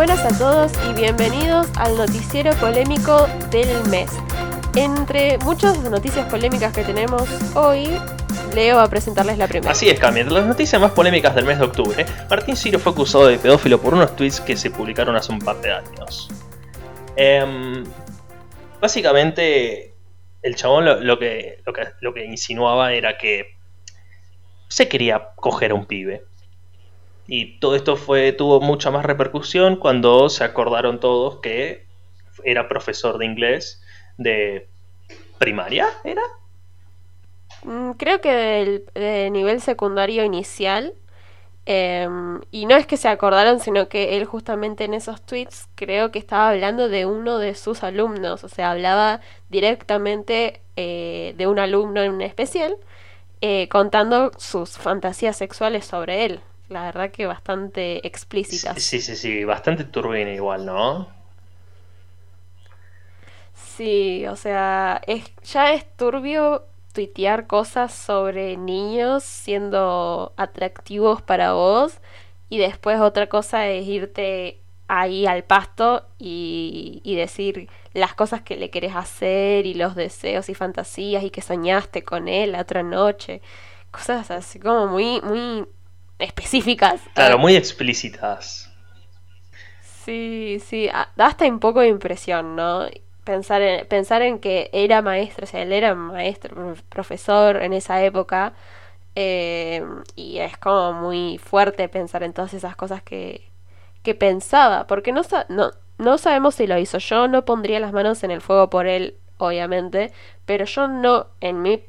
buenas a todos y bienvenidos al noticiero polémico del mes. Entre muchas noticias polémicas que tenemos hoy, Leo va a presentarles la primera. Así es, Cami. Entre las noticias más polémicas del mes de octubre, Martín Ciro fue acusado de pedófilo por unos tweets que se publicaron hace un par de años. Em, básicamente, el chabón lo, que, lo, que, lo que insinuaba era que se quería coger a un pibe. Y todo esto fue, tuvo mucha más repercusión cuando se acordaron todos que era profesor de inglés de primaria, ¿era? Mm, creo que de nivel secundario inicial. Em, y no es que se acordaron, sino que él justamente en esos tweets creo que estaba hablando de uno de sus alumnos. O sea, hablaba directamente eh, de un alumno en especial, eh, contando sus fantasías sexuales sobre él la verdad que bastante explícitas. Sí, sí, sí, bastante turbina igual, ¿no? Sí, o sea, es, ya es turbio tuitear cosas sobre niños siendo atractivos para vos y después otra cosa es irte ahí al pasto y, y, decir las cosas que le querés hacer y los deseos y fantasías y que soñaste con él la otra noche. Cosas así como muy, muy específicas. Claro, muy explícitas. Sí, sí, da hasta un poco de impresión, ¿no? Pensar en, pensar en que era maestro, o sea, él era maestro, profesor en esa época, eh, y es como muy fuerte pensar en todas esas cosas que, que pensaba, porque no, no, no sabemos si lo hizo. Yo no pondría las manos en el fuego por él, obviamente, pero yo no, en mi,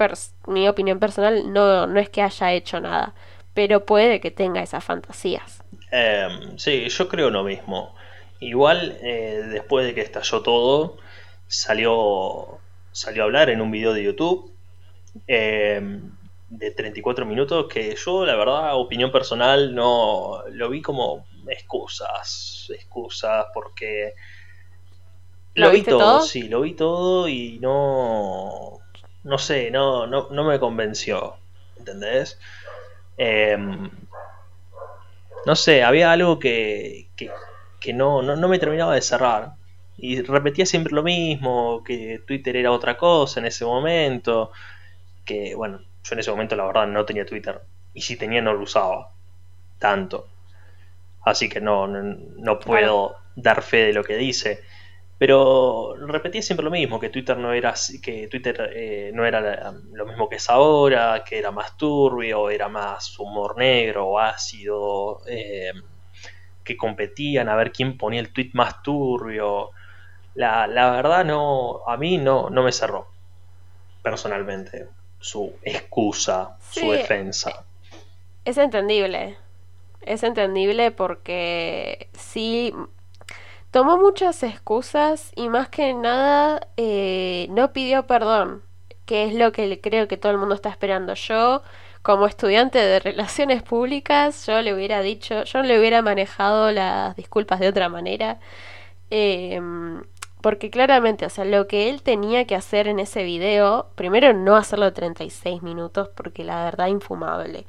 mi opinión personal, no, no es que haya hecho nada pero puede que tenga esas fantasías. Em, sí, yo creo lo mismo. Igual, eh, después de que estalló todo, salió, salió a hablar en un video de YouTube em, de 34 minutos que yo, la verdad, opinión personal, no lo vi como excusas, excusas, porque... ¿Lo, vi todo, sí, lo vi todo y no... No sé, no, no, no me convenció, ¿entendés? Em, no sé, había algo que, que, no, no, me terminaba de cerrar. Y repetía siempre lo mismo, que Twitter era otra cosa en ese momento. Que bueno, yo en ese momento la verdad no tenía Twitter. Y si tenía no lo usaba tanto. Así que no, no, puedo dar fe de lo que dice. Pero repetía siempre lo mismo, que Twitter no era que Twitter eh, no era lo mismo que es ahora, que era más turbio, era más humor negro o ácido, eh, que competían a ver quién ponía el tweet más turbio. La, verdad no, a mí no, no me cerró, personalmente, su excusa, su defensa. Es entendible, es entendible porque sí tomó muchas excusas y más que nada eh, no pidió perdón, que es lo que creo que todo el mundo está esperando. Yo, como estudiante de relaciones públicas, yo le hubiera dicho, yo le hubiera manejado las disculpas de otra manera. Em, porque claramente, o sea, lo que él tenía que hacer en ese video, primero no hacerlo de 36 minutos, porque la verdad infumable.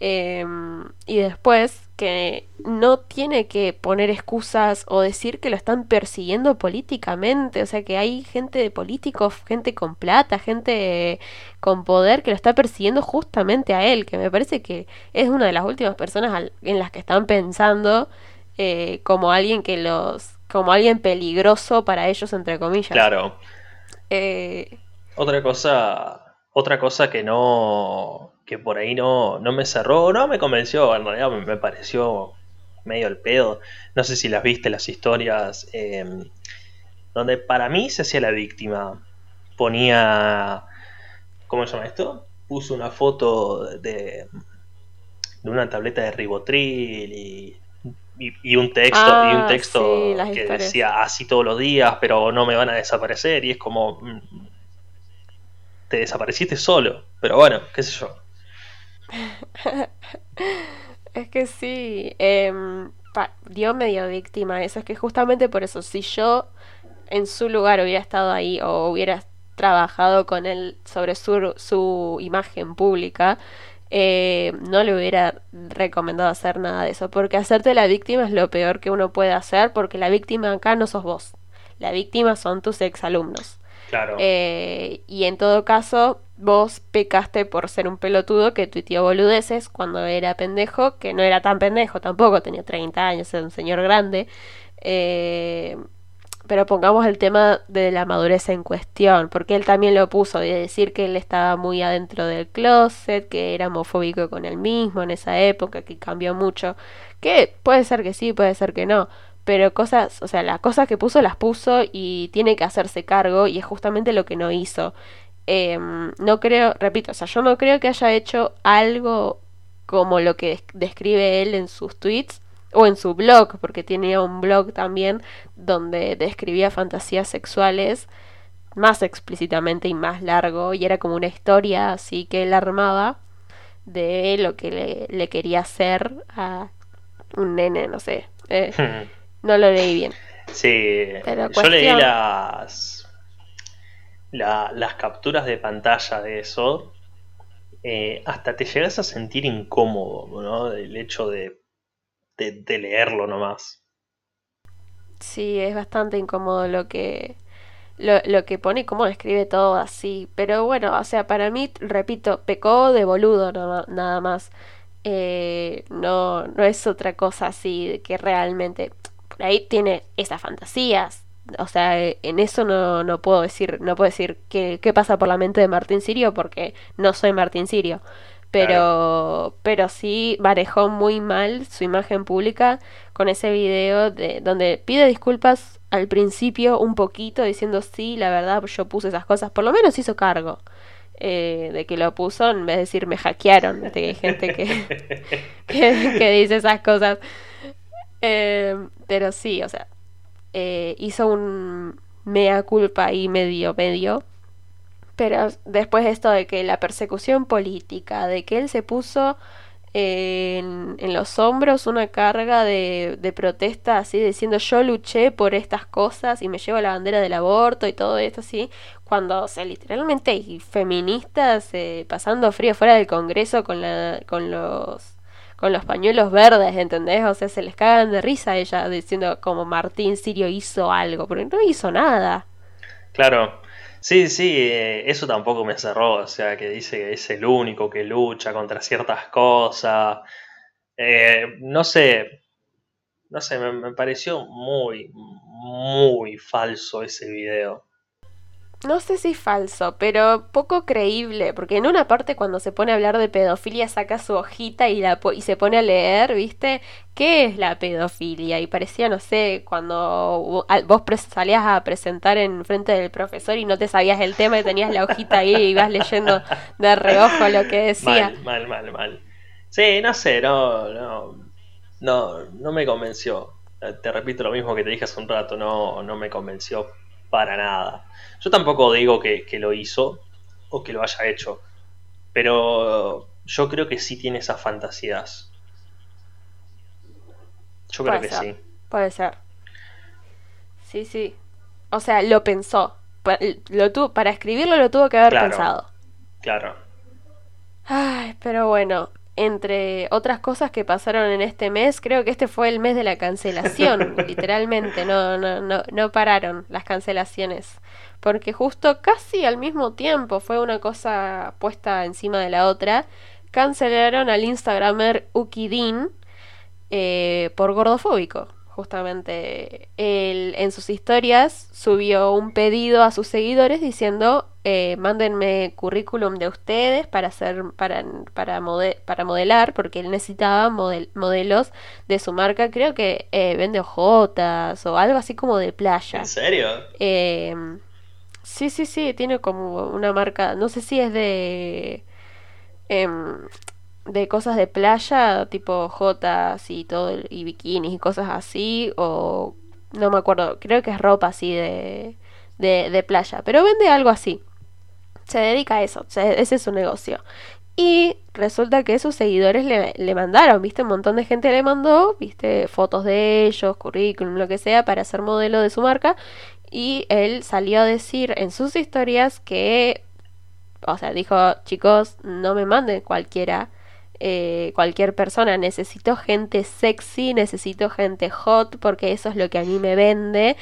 Em, y después que no tiene que poner excusas o decir que lo están persiguiendo políticamente, o sea que hay gente de políticos, gente con plata, gente con poder que lo está persiguiendo justamente a él, que me parece que es una de las últimas personas en las que están pensando eh, como alguien que los, como alguien peligroso para ellos entre comillas. Claro. Eh, otra cosa, otra cosa que no que por ahí no, no me cerró, no me convenció, en realidad me, pareció medio el pedo. No sé si las viste las historias, em, donde para mí se hacía la víctima. Ponía, ¿cómo se llama esto? Puso una foto de, de una tableta de ribotril y, y, un texto, y un ah, texto que decía así todos los días, pero no me van a desaparecer. Y es como, mm, te desapareciste solo, pero bueno, qué sé yo. es que sí, eh, dio medio víctima eso. Es que justamente por eso, si yo en su lugar hubiera estado ahí o hubiera trabajado con él sobre su, su imagen pública, eh, no le hubiera recomendado hacer nada de eso, porque hacerte la víctima es lo peor que uno puede hacer, porque la víctima acá no sos vos, la víctima son tus exalumnos. Claro. Eh, y en todo caso, vos pecaste por ser un pelotudo que tuiteó boludeces cuando era pendejo, que no era tan pendejo tampoco, tenía 30 años, era un señor grande. Eh, pero pongamos el tema de la madurez en cuestión, porque él también lo puso, de decir que él estaba muy adentro del closet, que era homofóbico con él mismo en esa época, que cambió mucho, que puede ser que sí, puede ser que no, pero cosas, o sea, las cosas que puso las puso y tiene que hacerse cargo y es justamente lo que no hizo. Em, no creo, repito, o sea, yo no creo que haya hecho algo como lo que describe él en sus tweets, o en su blog, porque tenía un blog también donde describía fantasías sexuales más explícitamente y más largo, y era como una historia así que él armaba de lo que le, quería hacer a un nene, no sé. Eh, no lo leí bien. Sí, yo leí las, las capturas de pantalla de eso. Eh, hasta te llegas a sentir incómodo, ¿no? El hecho de de, leerlo nomás. Sí, es bastante incómodo lo que, lo, lo, que pone y cómo describe todo así. Pero bueno, o sea, para mí, repito, pecó de boludo nada más. Eh, no, no es otra cosa así que realmente. Por ahí tiene esas fantasías. O sea, en eso no, no puedo decir, no puedo decir qué, qué pasa por la mente de Martín Sirio porque no soy Martín Sirio pero, pero sí manejó muy mal su imagen pública con ese video de donde pide disculpas al principio un poquito diciendo sí, la verdad yo puse esas cosas, por lo menos hizo cargo eh, de que lo puso en vez de decir me hackearon, que hay gente que, que, dice esas cosas. Eh, pero sí, o sea, eh, hizo un mea culpa ahí medio medio. Pero después esto de que la persecución política, de que él se puso en, en los hombros una carga de, de, protesta así diciendo yo luché por estas cosas y me llevo la bandera del aborto y todo esto así, cuando o sea, literalmente hay feministas eh, pasando frío fuera del Congreso con, la, con los con los pañuelos verdes, ¿entendés? O sea, se les cagan de risa a ella diciendo como Martín Sirio hizo algo, pero no hizo nada. Claro, Sí, sí, eh, eso tampoco me cerró, o sea, que dice que es el único que lucha contra ciertas cosas. Eh, no sé, no sé, me, me pareció muy, muy falso ese video no sé si falso, pero poco creíble, porque en una parte cuando se pone a hablar de pedofilia saca su hojita y, la y se pone a leer, ¿viste? ¿Qué es la pedofilia? Y parecía, no sé, cuando vos salías a presentar en frente del profesor y no te sabías el tema y tenías la hojita ahí y ibas leyendo de reojo lo que decía. Mal, mal, mal, mal. Sí, no sé, no, no, no, no me convenció. Te repito lo mismo que te dije hace un rato, no, no me convenció para nada. Yo tampoco digo que, lo hizo o que lo haya hecho, pero yo creo que sí tiene esas fantasías. Yo creo que sí. Puede ser. Sí, sí. O sea, lo pensó. Lo tuvo, para escribirlo lo tuvo que haber pensado. Claro. Ay, pero bueno, entre otras cosas que pasaron en este mes, creo que este fue el mes de la cancelación, literalmente, no, no, no, no pararon las cancelaciones, porque justo casi al mismo tiempo fue una cosa puesta encima de la otra, cancelaron al Instagramer Ukidin eh, por gordofóbico justamente. Él en sus historias subió un pedido a sus seguidores diciendo eh, mándenme currículum de ustedes para hacer para, para, para modelar porque él necesitaba modelos de su marca creo que eh, vende ojotas o algo así como de playa ¿en serio? Em, sí sí sí tiene como una marca no sé si es de em, de cosas de playa, tipo jotas y todo, y bikinis y cosas así, o no me acuerdo, creo que es ropa así de, de, de playa, pero vende algo así. Se dedica a eso, ese es su negocio. Y resulta que sus seguidores le, le, mandaron, viste, un montón de gente le mandó, viste, fotos de ellos, currículum, lo que sea, para ser modelo de su marca. Y él salió a decir en sus historias que, o sea, dijo, chicos, no me manden cualquiera eh, cualquier persona. Necesito gente sexy, necesito gente hot, porque eso es lo que a mí me vende.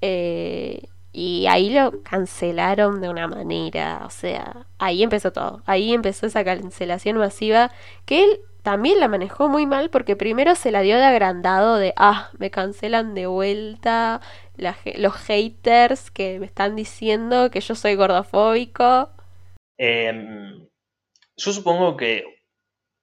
Eh, y ahí lo cancelaron de una manera, o sea, ahí empezó todo, ahí empezó esa cancelación masiva que él también la manejó muy mal porque primero se la dio de agrandado de, ah, me cancelan de vuelta los haters que me están diciendo que yo soy gordofóbico. Em, yo supongo que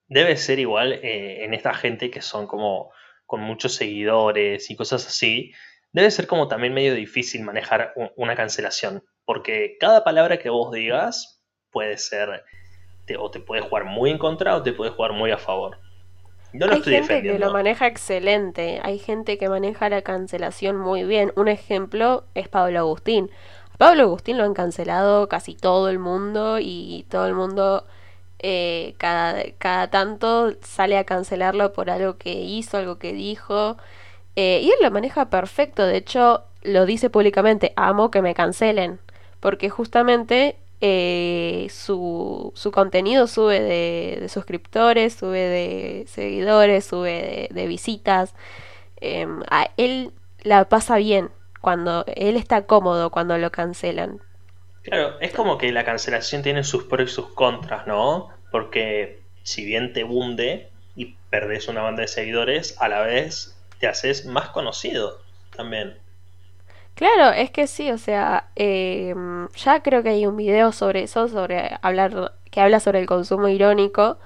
debe ser igual eh, en esta gente que son como con muchos seguidores y cosas así. Debe ser como también medio difícil manejar una cancelación, porque cada palabra que vos digas puede ser o te puede jugar muy en contra o te puede jugar muy a favor. Yo lo Hay gente que lo maneja excelente, hay gente que maneja la cancelación muy bien. Un ejemplo es Pablo Agustín. Pablo Agustín lo han cancelado casi todo el mundo y todo el mundo eh, cada, cada tanto sale a cancelarlo por algo que hizo, algo que dijo. Eh, y él lo maneja perfecto, de hecho lo dice públicamente, amo que me cancelen, porque justamente eh, su, su, contenido sube de, suscriptores, sube de seguidores, sube de, visitas. Em, a él la pasa bien cuando él está cómodo cuando lo cancelan. Claro, es como que la cancelación tiene sus pros y sus contras, ¿no? Porque si bien te hunde y perdés una banda de seguidores, a la vez te haces más conocido también. Claro, es que sí, o sea, em, ya creo que hay un video sobre eso, sobre hablar, que habla sobre el consumo irónico,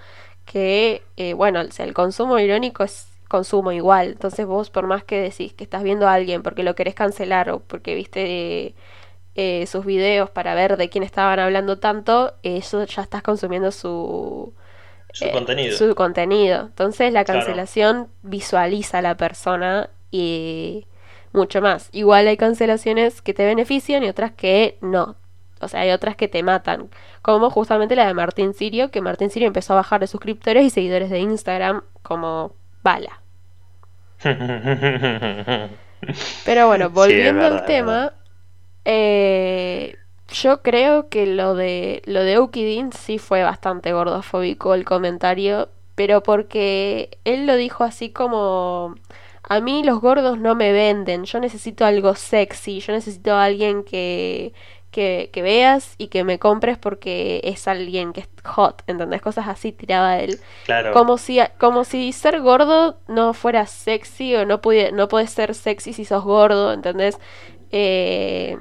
que, eh, bueno, el consumo irónico es consumo igual, entonces vos por más que decís que estás viendo a alguien porque lo querés cancelar o porque viste eh, sus videos para ver de quién estaban hablando tanto, eso ya estás consumiendo su... Su eh, contenido. Su contenido. Entonces la cancelación visualiza a la persona y mucho más. Igual hay cancelaciones que te benefician y otras que no. O sea, hay otras que te matan. Como justamente la de Martín Sirio, que Martín Sirio empezó a bajar de suscriptores y seguidores de Instagram como bala. Pero bueno, volviendo al tema, eh, yo creo que lo de lo de Ukidin sí fue bastante gordofóbico el comentario, pero porque él lo dijo así como a mí los gordos no me venden, yo necesito algo sexy, yo necesito a alguien que, que, que, veas y que me compres porque es alguien que es hot, ¿entendés? Cosas así tiraba él. Claro. Como si, como si ser gordo no fuera sexy o no, puede, no puedes ser sexy si sos gordo, ¿entendés? Eh,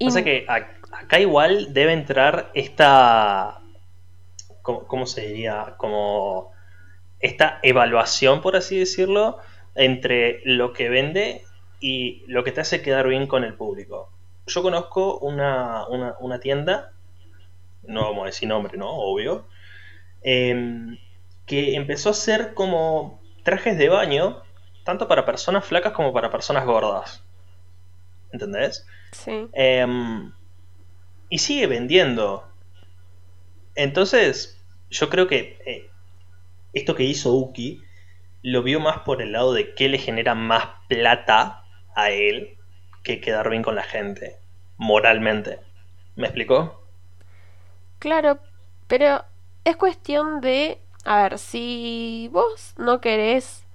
o sea que acá igual debe entrar esta... ¿Cómo, ¿Cómo se diría? Como esta evaluación, por así decirlo, entre lo que vende y lo que te hace quedar bien con el público. Yo conozco una, tienda, no vamos a decir nombre, ¿no? Obvio, em, que empezó a hacer como trajes de baño, tanto para personas flacas como para personas gordas. ¿Entendés? Sí. Em, y sigue vendiendo. Entonces, yo creo que eh, esto que hizo Uki lo vio más por el lado de que le genera más plata a él que quedar bien con la gente, moralmente. ¿Me explicó? Claro, pero es cuestión de, a ver, si vos no querés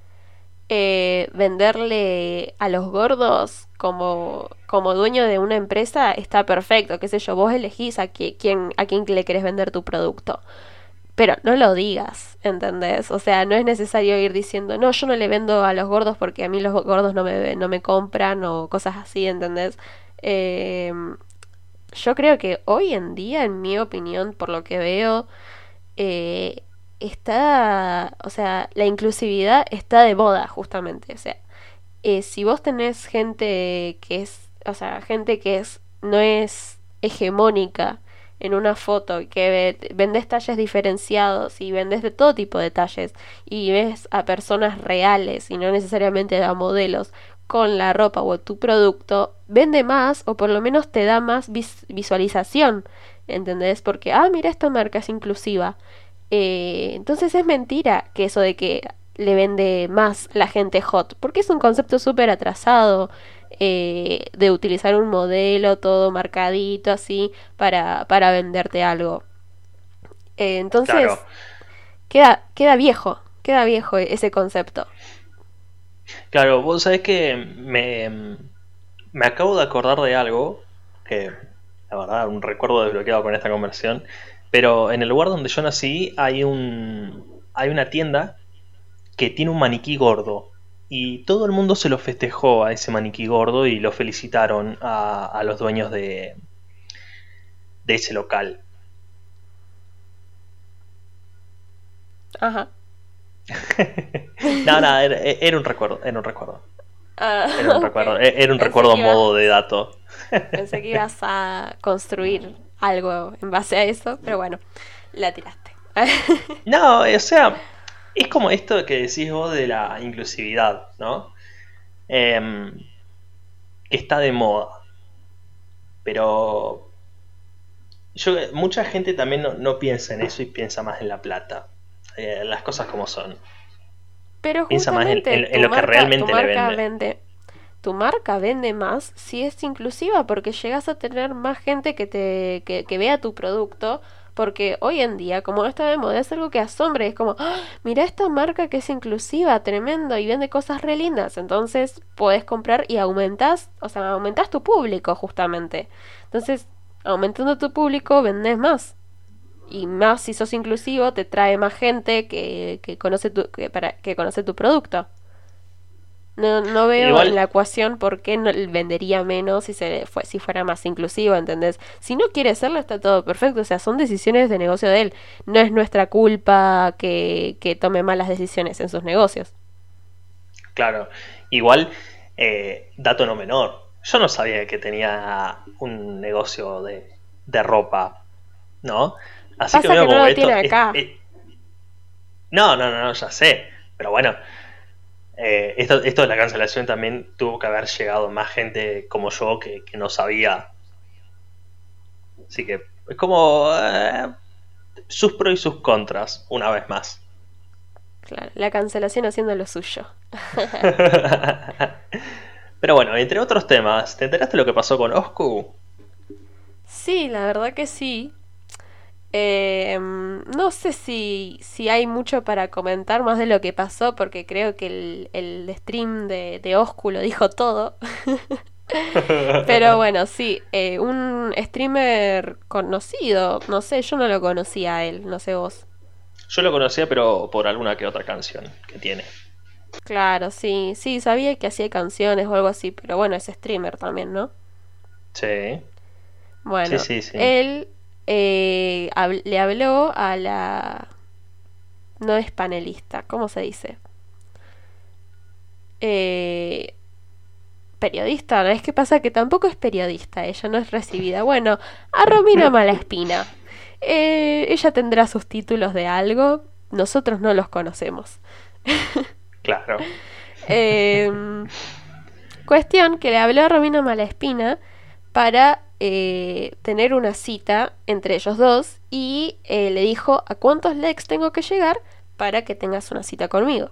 eh, venderle a los gordos como, como dueño de una empresa, está perfecto, qué sé yo, vos elegís a, quién, a quién le querés vender tu producto pero no lo digas, ¿entendés? O sea, no es necesario ir diciendo, no, yo no le vendo a los gordos porque a mí los gordos no me, no me compran o cosas así, ¿entendés? Em, yo creo que hoy en día, en mi opinión, por lo que veo, eh, está, o sea, la inclusividad está de moda, justamente. O sea, eh, si vos tenés gente que es, o sea, gente que es, no es hegemónica, en una foto que vendes talles diferenciados y vendes de todo tipo de talles y ves a personas reales y no necesariamente a modelos con la ropa o tu producto, vende más o por lo menos te da más visualización, ¿entendés? Porque, ah, mira, esta marca es inclusiva. Eh, entonces es mentira que eso de que le vende más la gente hot, porque es un concepto súper atrasado. Eh, de utilizar un modelo todo marcadito así para, para venderte algo. Eh, entonces, queda, queda viejo, queda viejo ese concepto. Claro, vos sabés que me, me acabo de acordar de algo que, la verdad, un recuerdo desbloqueado con esta conversión. Pero en el lugar donde yo nací hay un hay una tienda que tiene un maniquí gordo. Y todo el mundo se lo festejó a ese maniquí gordo y lo felicitaron a, a los dueños de, de ese local. Ajá. no, no, era, un recuerdo, era un recuerdo. Ah, era un recuerdo, era un recuerdo modo de dato. Pensé que ibas a construir algo en base a eso, pero bueno, la tiraste. no, o sea, es como esto que decís vos de la inclusividad, ¿no? Em, que está de moda. Pero yo, mucha gente también no, piensa en eso y piensa más en la plata. Eh, las cosas como son. Pero piensa más en, lo que realmente le vende. Tu marca vende más si es inclusiva porque llegas a tener más gente que te que vea tu producto porque hoy en día, como está de moda, es algo que asombra. Es como, ¡Ah! mira esta marca que es inclusiva, tremendo, y vende cosas re lindas. Entonces puedes comprar y aumentas, o sea, aumentas tu público justamente. Entonces, aumentando tu público, vendes más. Y más si sos inclusivo, te trae más gente que, que conoce tu, que, para, que conoce tu producto. No, no veo en la ecuación por qué no vendería menos si, se fue, si fuera más inclusivo, ¿entendés? Si no quiere hacerlo, está todo perfecto. O sea, son decisiones de negocio de él. No es nuestra culpa que, que tome malas decisiones en sus negocios. Claro. Igual, eh, dato no menor. Yo no sabía que tenía un negocio de, de ropa, ¿no? Así que, no lo tiene acá. no, no, no, ya sé. Pero bueno, eh, esto, esto, de la cancelación también tuvo que haber llegado más gente como yo que, no sabía. Así que es como eh, sus pros y sus contras, una vez más. Claro, la cancelación haciendo lo suyo. Pero bueno, entre otros temas, ¿te enteraste lo que pasó con Oscu? Sí, la verdad que sí. Eh, no sé si, si hay mucho para comentar más de lo que pasó, porque creo que el, el stream de, de dijo todo. Pero bueno, sí, eh, un streamer conocido, no sé, yo no lo conocía a él, no sé vos. Yo lo conocía, pero por alguna que otra canción que tiene. Claro, sí, sí, sabía que hacía canciones o algo así, pero bueno, es streamer también, ¿no? Sí. Bueno, sí, sí, sí. él eh, le habló a la... No es panelista, ¿cómo se dice? Eh, periodista, ¿no? Es que pasa que tampoco es periodista, ella no es recibida. Bueno, a Romina Malaspina. Eh, ella tendrá sus títulos de algo, nosotros no los conocemos. claro. Em, cuestión que le habló a Romina Malaspina para eh, tener una cita entre ellos dos y eh, le dijo a cuántos likes tengo que llegar para que tengas una cita conmigo.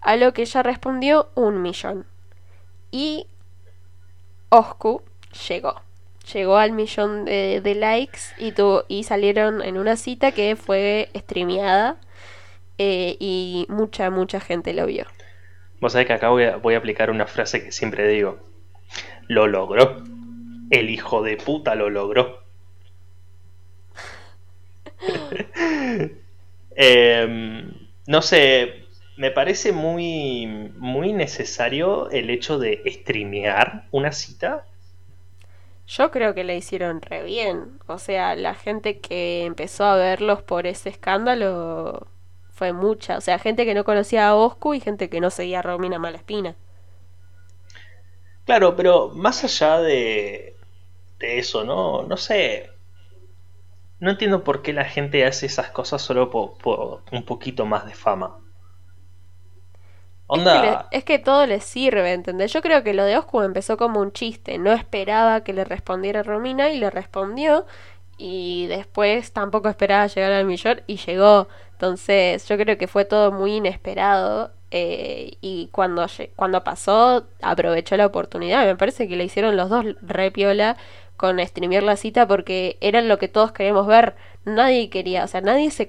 A lo que ella respondió un millón. Y Oscu llegó. Llegó al millón de, likes y, y salieron en una cita que fue streameada eh, y mucha, mucha gente lo vio. Vos sabés que acá voy a aplicar una frase que siempre digo. Lo logró el hijo de puta lo logró. Em, no sé, me parece muy, muy necesario el hecho de streamear una cita. Yo creo que le hicieron re bien. O sea, la gente que empezó a verlos por ese escándalo fue mucha. O sea, gente que no conocía a Oscu y gente que no seguía a Romina Malaspina. Claro, pero más allá de, eso, ¿no? No sé. No entiendo por qué la gente hace esas cosas solo por, un poquito más de fama. Onda... Es, que todo le sirve, ¿entendés? Yo creo que lo de Oscu empezó como un chiste. No esperaba que le respondiera Romina y le respondió. Y después tampoco esperaba llegar al millón y llegó. Entonces yo creo que fue todo muy inesperado. Eh, y cuando, cuando pasó aprovechó la oportunidad. Me parece que le hicieron los dos re piola con streamear la cita porque era lo que todos queríamos ver. Nadie quería, o sea, nadie se,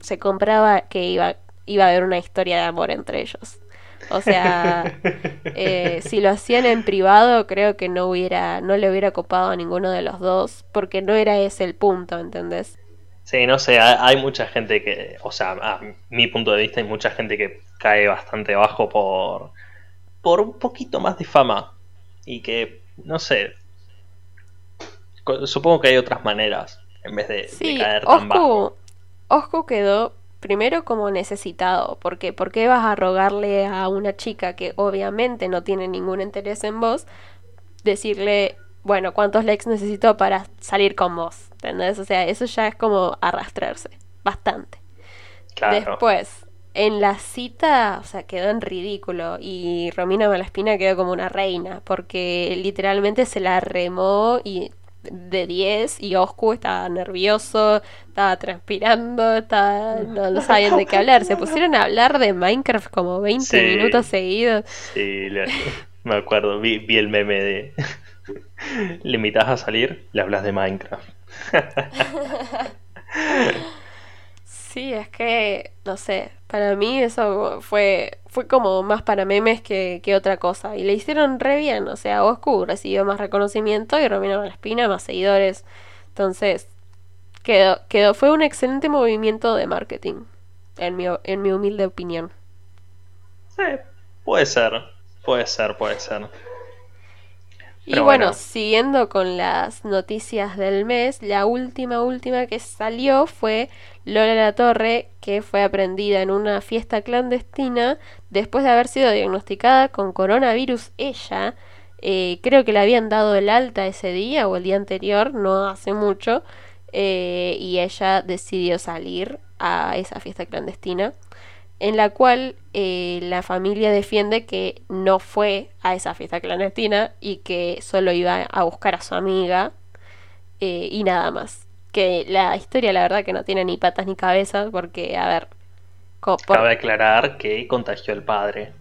se compraba que iba, iba a haber una historia de amor entre ellos. O sea, eh, si lo hacían en privado, creo que no hubiera, no le hubiera copado a ninguno de los dos, porque no era ese el punto, ¿entendés? Sí, no sé, hay, mucha gente que, o sea, a mi punto de vista hay mucha gente que cae bastante bajo por, por un poquito más de fama y que, no sé, supongo que hay otras maneras en vez de, caer tan bajo. Oscu quedó primero como necesitado, porque ¿por qué vas a rogarle a una chica que obviamente no tiene ningún interés en vos decirle, bueno, cuántos likes necesito para salir con vos? ¿Entendés? O sea, eso ya es como arrastrarse, bastante. Después, en la cita, o sea, quedó en ridículo y Romina Malaspina quedó como una reina, porque literalmente se la remó y de 10 y Oscu estaba nervioso, estaba transpirando, estaba, no, sabían de qué hablar. Se pusieron a hablar de Minecraft como 20 minutos seguidos. Sí, me acuerdo, vi, el meme de... ¿Le invitas a salir? Le hablas de Minecraft. sí, es que, no sé, para mí eso fue, fue como más para memes que, otra cosa. Y le hicieron re bien. O sea, Oscu recibió más reconocimiento y Romina Espina más seguidores. Entonces, quedó, quedó, fue un excelente movimiento de marketing. En mi, en mi humilde opinión. Sí, puede ser. Puede ser, puede ser. Y bueno, siguiendo con las noticias del mes, la última, última que salió fue Lola La Torre, que fue aprendida en una fiesta clandestina después de haber sido diagnosticada con coronavirus ella. Eh, creo que le habían dado el alta ese día o el día anterior, no hace mucho, eh, y ella decidió salir a esa fiesta clandestina en la cual eh, la familia defiende que no fue a esa fiesta clandestina y que solo iba a buscar a su amiga y nada más que la historia la verdad que no tiene ni patas ni cabezas porque, a ver... Cabe aclarar que contagió el padre.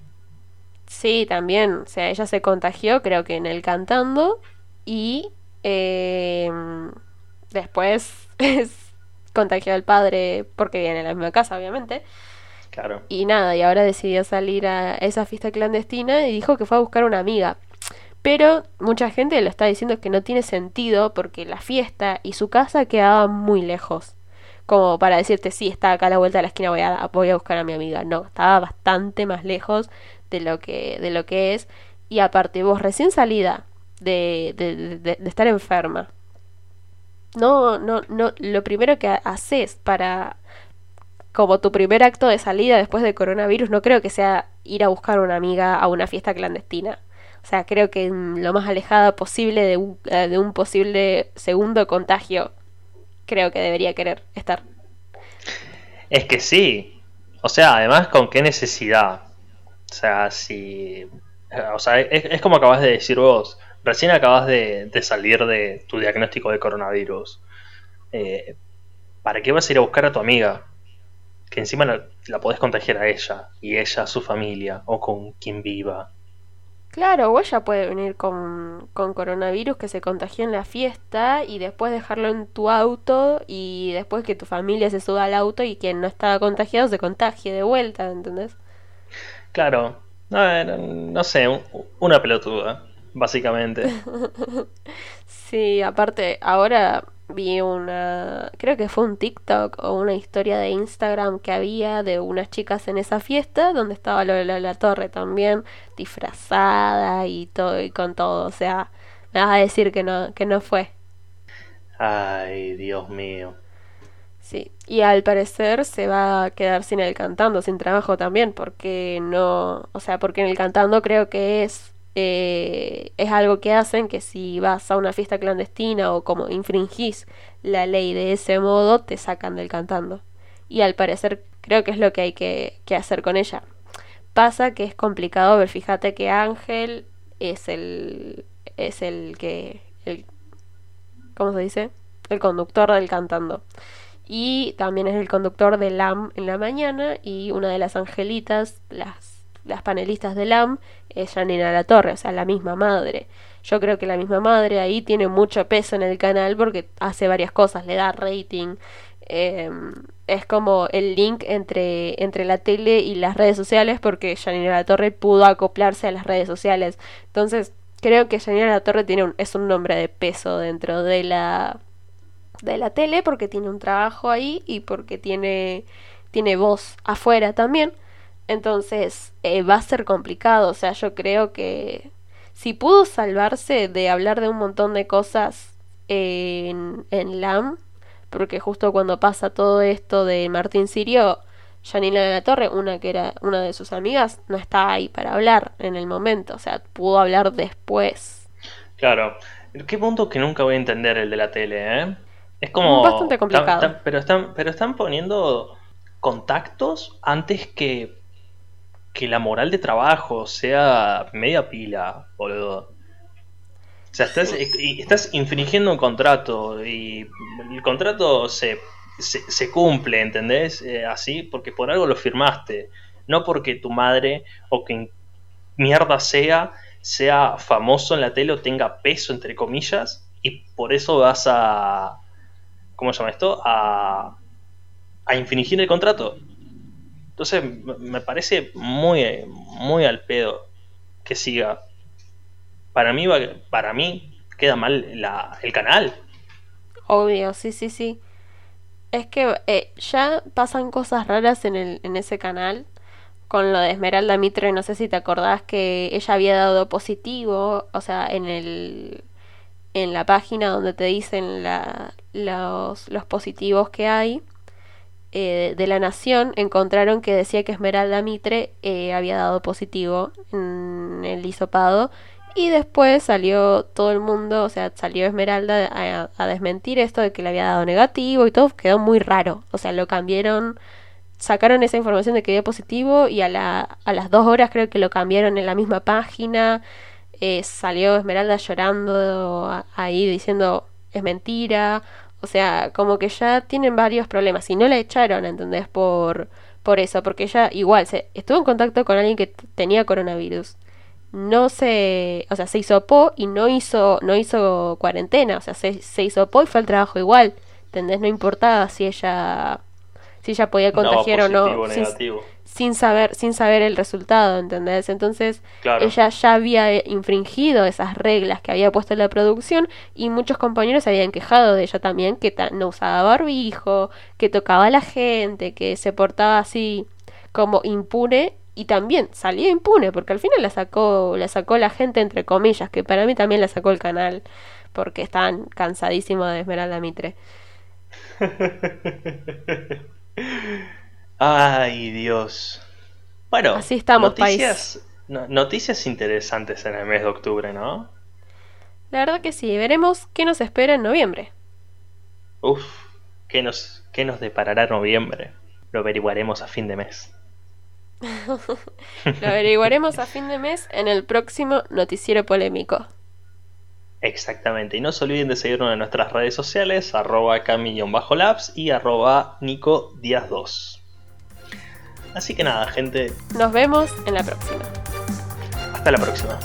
Sí, también, o sea, ella se contagió creo que en el cantando y em, después contagió al padre porque viene a la misma casa, obviamente. Claro. Y nada, y ahora decidió salir a esa fiesta clandestina y dijo que fue a buscar una amiga. Pero mucha gente lo está diciendo que no tiene sentido porque la fiesta y su casa quedaban muy lejos. Como para decirte, sí, está acá a la vuelta de la esquina, voy a, voy a buscar a mi amiga. No, estaba bastante más lejos de lo que, de lo que es. Y aparte, vos recién salida de, de, de, de estar enferma. No, no, no, lo primero que haces para como tu primer acto de salida después de coronavirus, no creo que sea ir a buscar una amiga a una fiesta clandestina. O sea, creo que lo más alejada posible de un, eh, de un posible segundo contagio, creo que debería querer estar. Es que sí. O sea, además, ¿con qué necesidad? O sea, si... O sea, es, como acabas de decir vos. Recién acabas de, salir de tu diagnóstico de coronavirus. Eh, ¿Para qué vas a ir a buscar a tu amiga? Que encima la, la podés contagiar a ella y ella a su familia o con quien viva. Claro, o ella puede venir con, con coronavirus que se contagió en la fiesta y después dejarlo en tu auto y después que tu familia se suba al auto y quien no estaba contagiado se contagie de vuelta, ¿entendés? Claro, no, no sé, una pelotuda, básicamente. sí, aparte, ahora vi una, creo que fue un TikTok o una historia de Instagram que había de unas chicas en esa fiesta donde estaba Lola la Torre también disfrazada y todo y con todo, o sea, me vas a decir que no que no fue. Ay, Dios mío. Sí, y al parecer se va a quedar sin el cantando, sin trabajo también, porque no, o sea, porque en el cantando creo que es eh, es algo que hacen que si vas a una fiesta clandestina o como infringís la ley de ese modo, te sacan del cantando. Y al parecer creo que es lo que hay que, hacer con ella. Pasa que es complicado ver, fíjate que Ángel es el es el que el ¿cómo se dice? el conductor del cantando. Y también es el conductor de LAM en la mañana y una de las angelitas, las las panelistas de LAM es Janina La Torre, o sea, la misma madre. Yo creo que la misma madre ahí tiene mucho peso en el canal porque hace varias cosas, le da rating. Em, es como el link entre, entre la tele y las redes sociales porque Janina La Torre pudo acoplarse a las redes sociales. Entonces, creo que Janina La Torre tiene un, es un nombre de peso dentro de la de la tele porque tiene un trabajo ahí y porque tiene tiene voz afuera también. Entonces eh, va a ser complicado. O sea, yo creo que si pudo salvarse de hablar de un montón de cosas en, en LAM, porque justo cuando pasa todo esto de Martín Sirio, Janina de la Torre, una que era una de sus amigas, no está ahí para hablar en el momento. O sea, pudo hablar después. Claro. Qué punto que nunca voy a entender el de la tele, ¿eh? Es como... Bastante complicado. pero, están, pero están poniendo contactos antes que, que la moral de trabajo sea media pila, boludo. O sea, estás, estás infringiendo un contrato y el contrato se, se, cumple, ¿entendés? Eh, así, porque por algo lo firmaste. No porque tu madre o que mierda sea, sea famoso en la tele o tenga peso, entre comillas, y por eso vas a. ¿Cómo se llama esto? A, a infringir el contrato. Entonces me parece muy, muy al pedo que siga. Para mí, para mí queda mal el canal. Obvio, sí, sí, sí. Es que eh, ya pasan cosas raras en, el, en ese canal. Con lo de Esmeralda Mitre, no sé si te acordás que ella había dado positivo, o sea, en el en la página donde te dicen los, los positivos que hay eh, de la Nación encontraron que decía que Esmeralda Mitre eh, había dado positivo en el hisopado y después salió todo el mundo, o sea, salió Esmeralda a, desmentir esto de que le había dado negativo y todo quedó muy raro, o sea, lo cambiaron, sacaron esa información de que dio positivo y a, la, a las dos horas creo que lo cambiaron en la misma página, eh, salió Esmeralda llorando ahí diciendo es mentira, o sea, como que ya tienen varios problemas y no la echaron, ¿entendés? Por, por eso, porque ella igual se estuvo en contacto con alguien que tenía coronavirus. No se, o sea, se hisopó y no hizo, no hizo cuarentena, o sea, se, se hisopó y fue al trabajo igual, ¿entendés? No importaba si ella, si ella podía contagiar o no sin saber, sin saber el resultado, ¿entendés? Entonces ella ya había infringido esas reglas que había puesto en la producción y muchos compañeros se habían quejado de ella también, que no usaba barbijo, que tocaba a la gente, que se portaba así como impune y también salió impune porque al final la sacó, la sacó la gente entre comillas, que para mí también la sacó el canal porque estaban cansadísimos de Esmeralda Mitre. Ay, Dios. Bueno, así estamos, noticias, noticias interesantes en el mes de octubre, ¿no? La verdad que sí, veremos qué nos espera en noviembre. Uf, ¿qué nos, qué nos deparará noviembre? Lo averiguaremos a fin de mes. Lo averiguaremos a fin de mes en el próximo noticiero polémico. Exactamente, y no se olviden de seguirnos en nuestras redes sociales, arroba cami-labs y arroba nico 2 Así que nada, gente. Nos vemos en la próxima. Hasta la próxima.